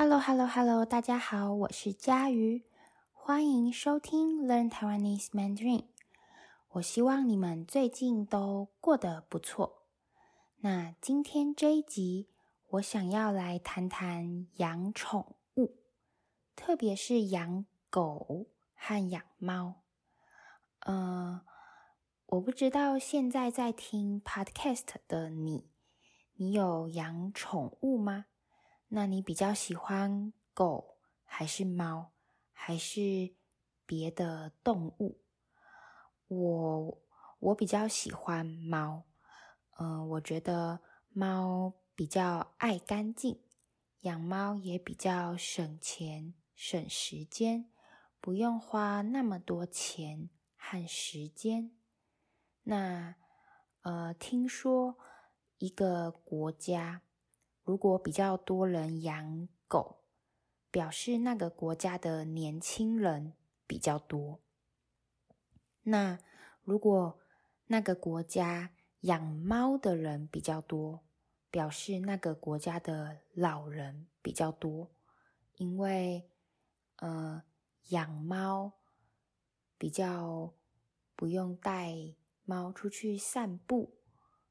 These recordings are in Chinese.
Hello，Hello，Hello，大家好，我是佳瑜，欢迎收听 Learn Taiwanese Mandarin。我希望你们最近都过得不错。那今天这一集，我想要来谈谈养宠物，特别是养狗和养猫。呃，我不知道现在在听 Podcast 的你，你有养宠物吗？那你比较喜欢狗还是猫，还是别的动物？我我比较喜欢猫，嗯、呃，我觉得猫比较爱干净，养猫也比较省钱省时间，不用花那么多钱和时间。那呃，听说一个国家。如果比较多人养狗，表示那个国家的年轻人比较多。那如果那个国家养猫的人比较多，表示那个国家的老人比较多。因为，呃，养猫比较不用带猫出去散步，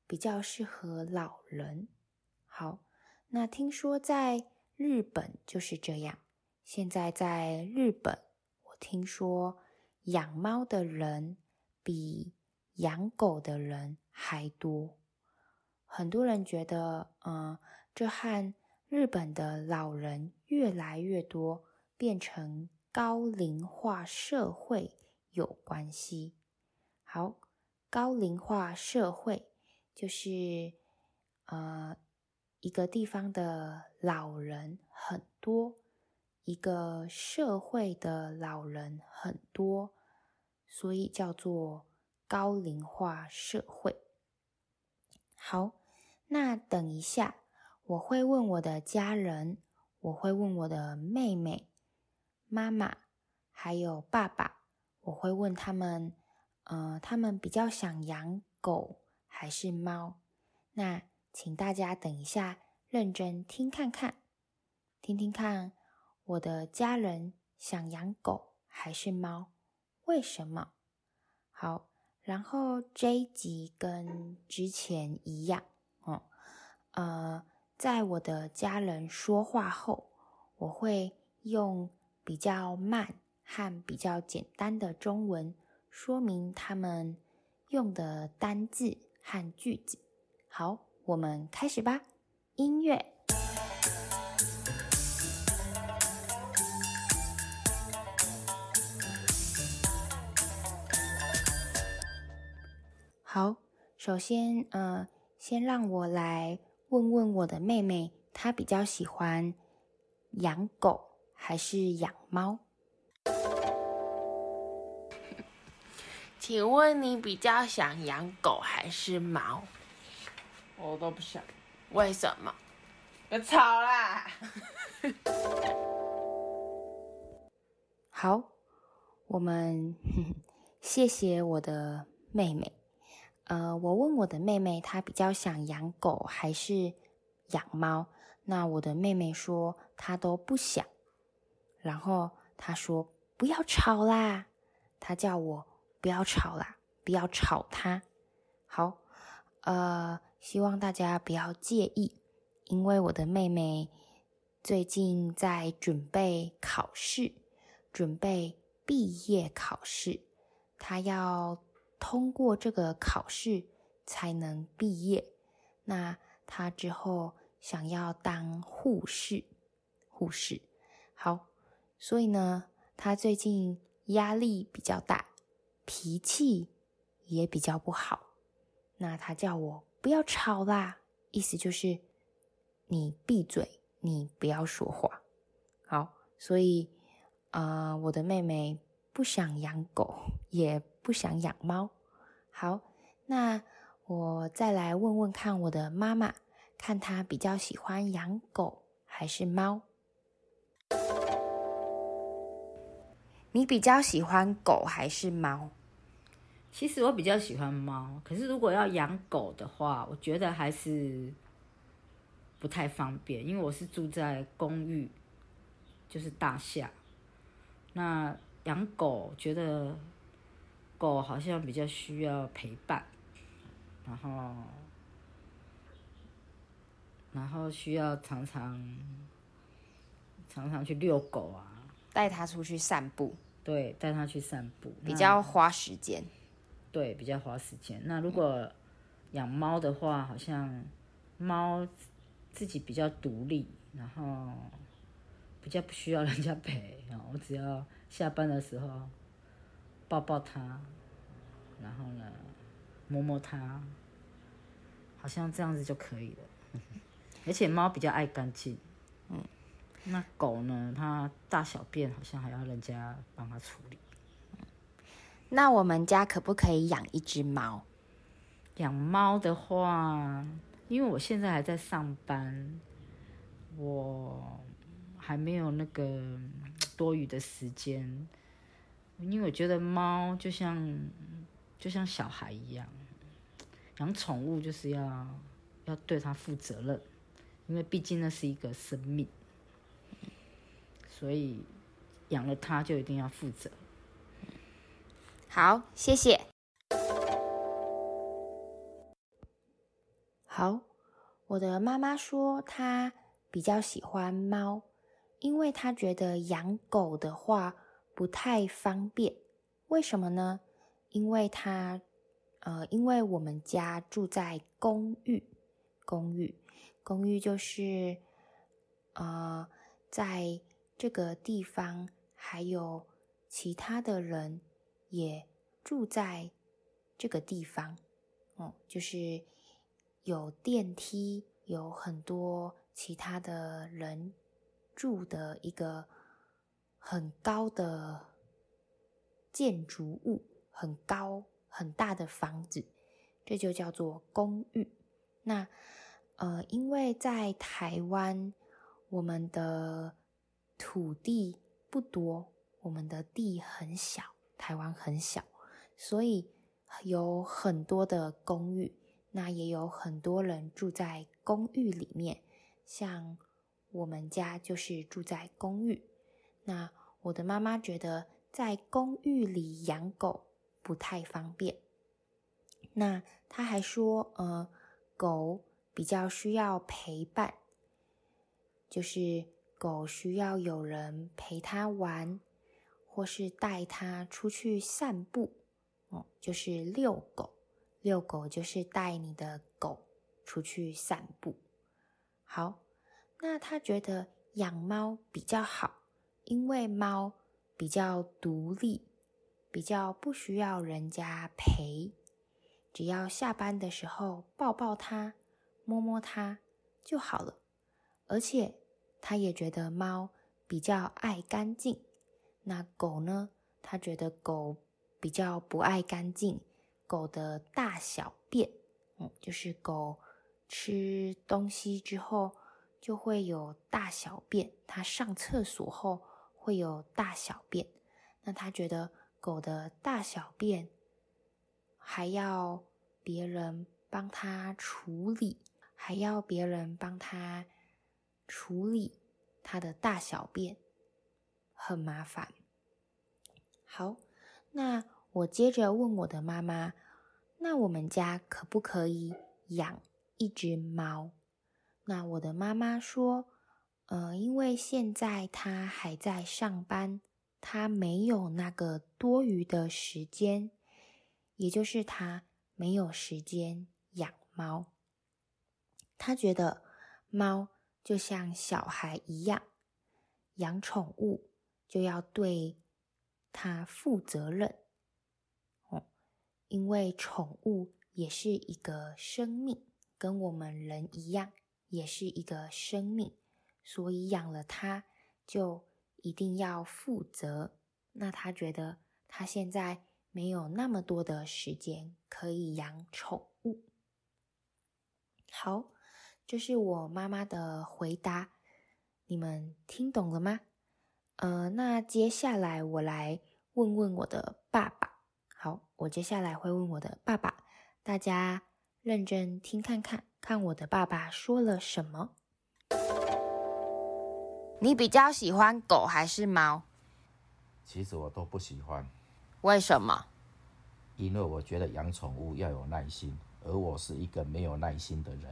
比较适合老人。好。那听说在日本就是这样。现在在日本，我听说养猫的人比养狗的人还多。很多人觉得，嗯，这和日本的老人越来越多，变成高龄化社会有关系。好，高龄化社会就是，呃。一个地方的老人很多，一个社会的老人很多，所以叫做高龄化社会。好，那等一下我会问我的家人，我会问我的妹妹、妈妈还有爸爸，我会问他们，呃，他们比较想养狗还是猫？那。请大家等一下，认真听看看，听听看我的家人想养狗还是猫？为什么？好，然后这一集跟之前一样，哦，呃，在我的家人说话后，我会用比较慢和比较简单的中文说明他们用的单字和句子。好。我们开始吧，音乐。好，首先，呃，先让我来问问我的妹妹，她比较喜欢养狗还是养猫？请问你比较想养狗还是猫？我都不想，为什么？别吵啦！好，我们谢谢我的妹妹。呃，我问我的妹妹，她比较想养狗还是养猫？那我的妹妹说她都不想。然后她说不要吵啦，她叫我不要吵啦，不要吵她。好，呃。希望大家不要介意，因为我的妹妹最近在准备考试，准备毕业考试。她要通过这个考试才能毕业。那她之后想要当护士，护士。好，所以呢，她最近压力比较大，脾气也比较不好。那她叫我。不要吵啦！意思就是你闭嘴，你不要说话。好，所以啊、我的妹妹不想养狗，也不想养猫。好，那我再来问问看我的妈妈，看她比较喜欢养狗还是猫？你比较喜欢狗还是猫？其实我比较喜欢猫，可是如果要养狗的话，我觉得还是不太方便，因为我是住在公寓，就是大厦。那养狗觉得狗好像比较需要陪伴，然后然后需要常常常常去遛狗啊，带它出去散步。对，带它去散步，比较花时间。对，比较花时间。那如果养猫的话，好像猫自己比较独立，然后比较不需要人家陪。然后我只要下班的时候抱抱它，然后呢摸摸它，好像这样子就可以了。而且猫比较爱干净。嗯。那狗呢？它大小便好像还要人家帮它处理。那我们家可不可以养一只猫？养猫的话，因为我现在还在上班，我还没有那个多余的时间。因为我觉得猫就像就像小孩一样，养宠物就是要要对它负责任，因为毕竟那是一个生命。所以养了它就一定要负责。好，谢谢。好，我的妈妈说她比较喜欢猫，因为她觉得养狗的话不太方便。为什么呢？因为她，呃，因为我们家住在公寓，公寓，公寓就是，呃，在。这个地方还有其他的人也住在这个地方，哦，就是有电梯，有很多其他的人住的一个很高的建筑物，很高很大的房子，这就叫做公寓。那呃，因为在台湾，我们的土地不多，我们的地很小，台湾很小，所以有很多的公寓，那也有很多人住在公寓里面。像我们家就是住在公寓。那我的妈妈觉得在公寓里养狗不太方便。那她还说，呃，狗比较需要陪伴，就是。狗需要有人陪它玩，或是带它出去散步，哦，就是遛狗。遛狗就是带你的狗出去散步。好，那他觉得养猫比较好，因为猫比较独立，比较不需要人家陪，只要下班的时候抱抱它，摸摸它就好了，而且。他也觉得猫比较爱干净，那狗呢？他觉得狗比较不爱干净。狗的大小便，嗯，就是狗吃东西之后就会有大小便，它上厕所后会有大小便。那他觉得狗的大小便还要别人帮他处理，还要别人帮他。处理它的大小便很麻烦。好，那我接着问我的妈妈：“那我们家可不可以养一只猫？”那我的妈妈说：“呃，因为现在她还在上班，她没有那个多余的时间，也就是她没有时间养猫。她觉得猫。”就像小孩一样，养宠物就要对它负责任哦，因为宠物也是一个生命，跟我们人一样，也是一个生命，所以养了它就一定要负责。那他觉得他现在没有那么多的时间可以养宠物。好。这是我妈妈的回答，你们听懂了吗？呃，那接下来我来问问我的爸爸。好，我接下来会问我的爸爸，大家认真听看看，看我的爸爸说了什么。你比较喜欢狗还是猫？其实我都不喜欢。为什么？因为我觉得养宠物要有耐心，而我是一个没有耐心的人。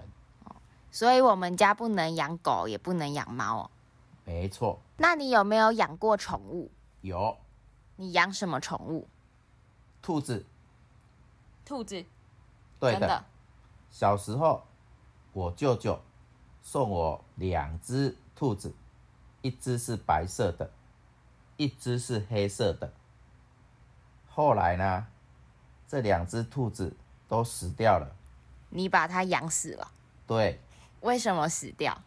所以我们家不能养狗，也不能养猫哦。没错。那你有没有养过宠物？有。你养什么宠物？兔子。兔子。对的。真的。小时候，我舅舅送我两只兔子，一只是白色的，一只是黑色的。后来呢，这两只兔子都死掉了。你把它养死了？对。为什么死掉？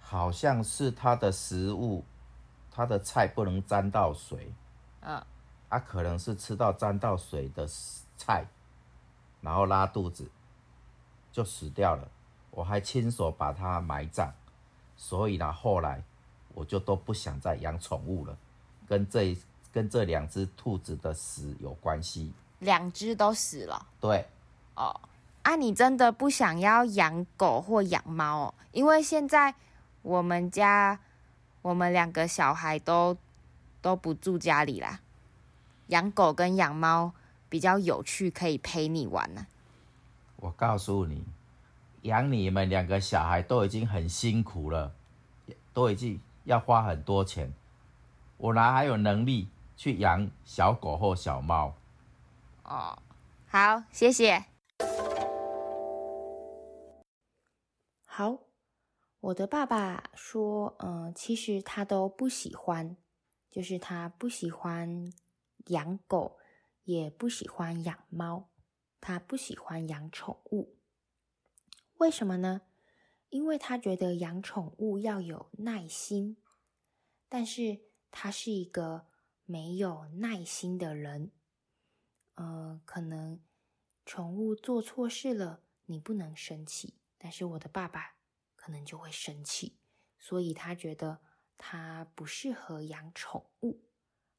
好像是它的食物，它的菜不能沾到水。嗯。啊，可能是吃到沾到水的菜，然后拉肚子，就死掉了。我还亲手把它埋葬，所以呢，后来我就都不想再养宠物了，跟这。跟这两只兔子的死有关系，两只都死了。对，哦，啊，你真的不想要养狗或养猫哦？因为现在我们家我们两个小孩都都不住家里啦，养狗跟养猫比较有趣，可以陪你玩呢。我告诉你，养你们两个小孩都已经很辛苦了，都已经要花很多钱，我哪还有能力？去养小狗或小猫。哦，好，谢谢。好，我的爸爸说，嗯、呃，其实他都不喜欢，就是他不喜欢养狗，也不喜欢养猫，他不喜欢养宠物。为什么呢？因为他觉得养宠物要有耐心，但是他是一个。没有耐心的人，呃，可能宠物做错事了，你不能生气，但是我的爸爸可能就会生气，所以他觉得他不适合养宠物。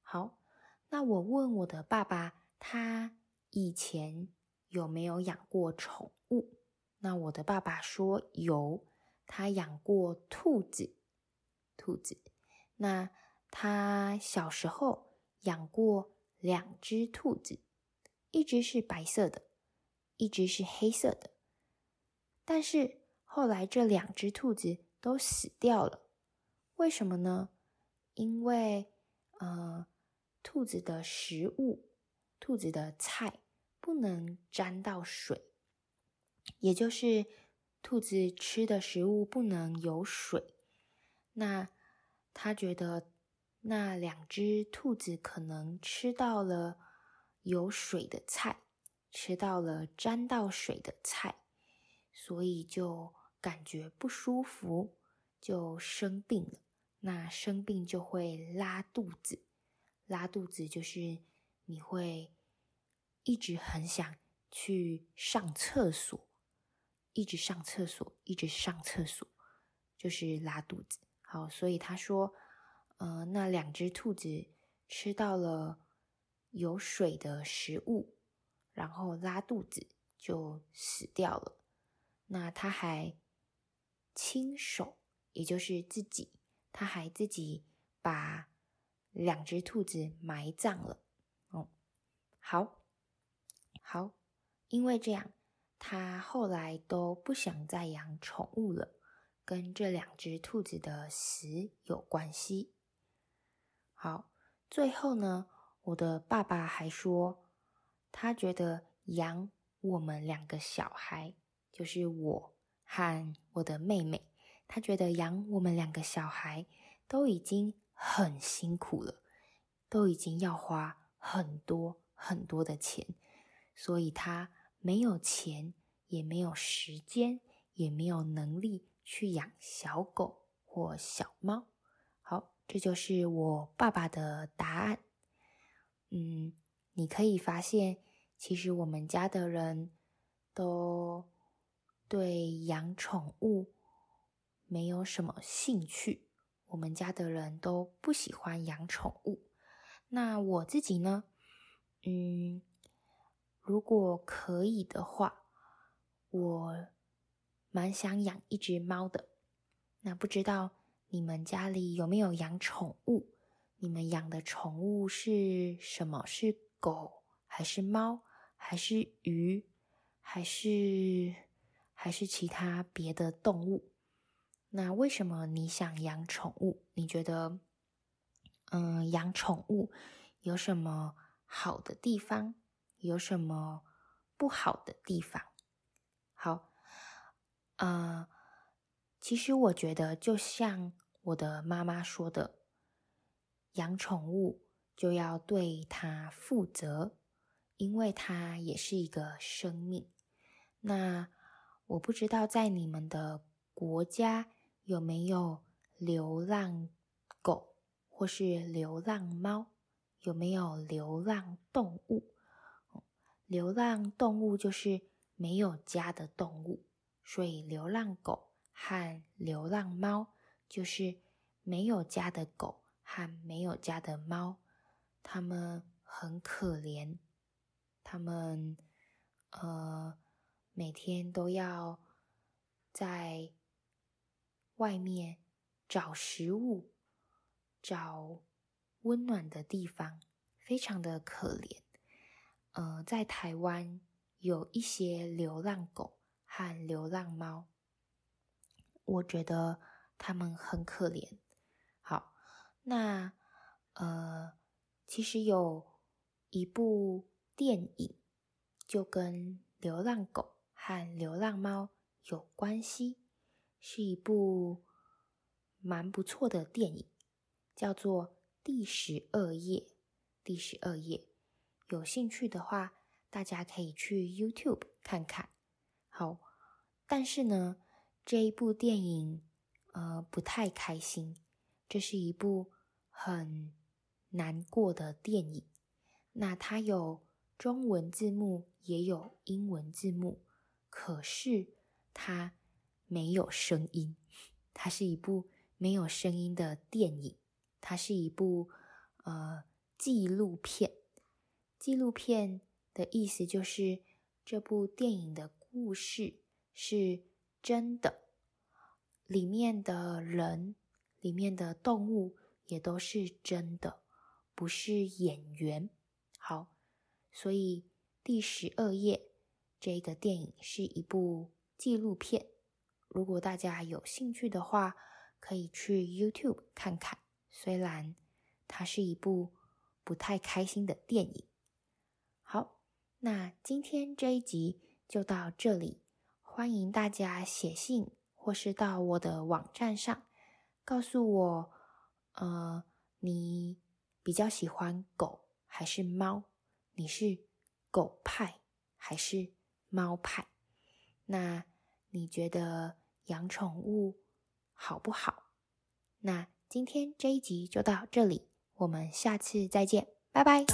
好，那我问我的爸爸，他以前有没有养过宠物？那我的爸爸说有，他养过兔子，兔子。那他小时候养过两只兔子，一只是白色的，一只是黑色的。但是后来这两只兔子都死掉了，为什么呢？因为呃，兔子的食物，兔子的菜不能沾到水，也就是兔子吃的食物不能有水。那他觉得。那两只兔子可能吃到了有水的菜，吃到了沾到水的菜，所以就感觉不舒服，就生病了。那生病就会拉肚子，拉肚子就是你会一直很想去上厕所，一直上厕所，一直上厕所，就是拉肚子。好，所以他说。呃，那两只兔子吃到了有水的食物，然后拉肚子就死掉了。那他还亲手，也就是自己，他还自己把两只兔子埋葬了。哦，好，好，因为这样，他后来都不想再养宠物了，跟这两只兔子的死有关系。好，最后呢，我的爸爸还说，他觉得养我们两个小孩，就是我和我的妹妹，他觉得养我们两个小孩都已经很辛苦了，都已经要花很多很多的钱，所以他没有钱，也没有时间，也没有能力去养小狗或小猫。好这就是我爸爸的答案。嗯，你可以发现，其实我们家的人都对养宠物没有什么兴趣。我们家的人都不喜欢养宠物。那我自己呢？嗯，如果可以的话，我蛮想养一只猫的。那不知道。你们家里有没有养宠物？你们养的宠物是什么？是狗还是猫？还是鱼？还是还是其他别的动物？那为什么你想养宠物？你觉得，嗯，养宠物有什么好的地方？有什么不好的地方？好，呃，其实我觉得，就像我的妈妈说的，养宠物就要对它负责，因为它也是一个生命。那我不知道在你们的国家有没有流浪狗或是流浪猫，有没有流浪动物？流浪动物就是没有家的动物，所以流浪狗和流浪猫就是没有家的狗和没有家的猫，它们很可怜，它们呃。每天都要在外面找食物、找温暖的地方，非常的可怜。呃，在台湾有一些流浪狗和流浪猫，我觉得他们很可怜。好，那呃，其实有一部电影就跟流浪狗。和流浪猫有关系，是一部蛮不错的电影，叫做《第十二夜》。第十二夜，有兴趣的话，大家可以去 YouTube 看看。好，但是呢，这一部电影呃不太开心，这是一部很难过的电影。那它有中文字幕，也有英文字幕。可是它没有声音，它是一部没有声音的电影，它是一部呃纪录片。纪录片的意思就是这部电影的故事是真的，里面的人、里面的动物也都是真的，不是演员。好，所以第十二页。这个电影是一部纪录片，如果大家有兴趣的话，可以去 YouTube 看看。虽然它是一部不太开心的电影。好，那今天这一集就到这里，欢迎大家写信或是到我的网站上告诉我，呃，你比较喜欢狗还是猫？你是狗派还是？猫派，那你觉得养宠物好不好？那今天这一集就到这里，我们下次再见，拜拜。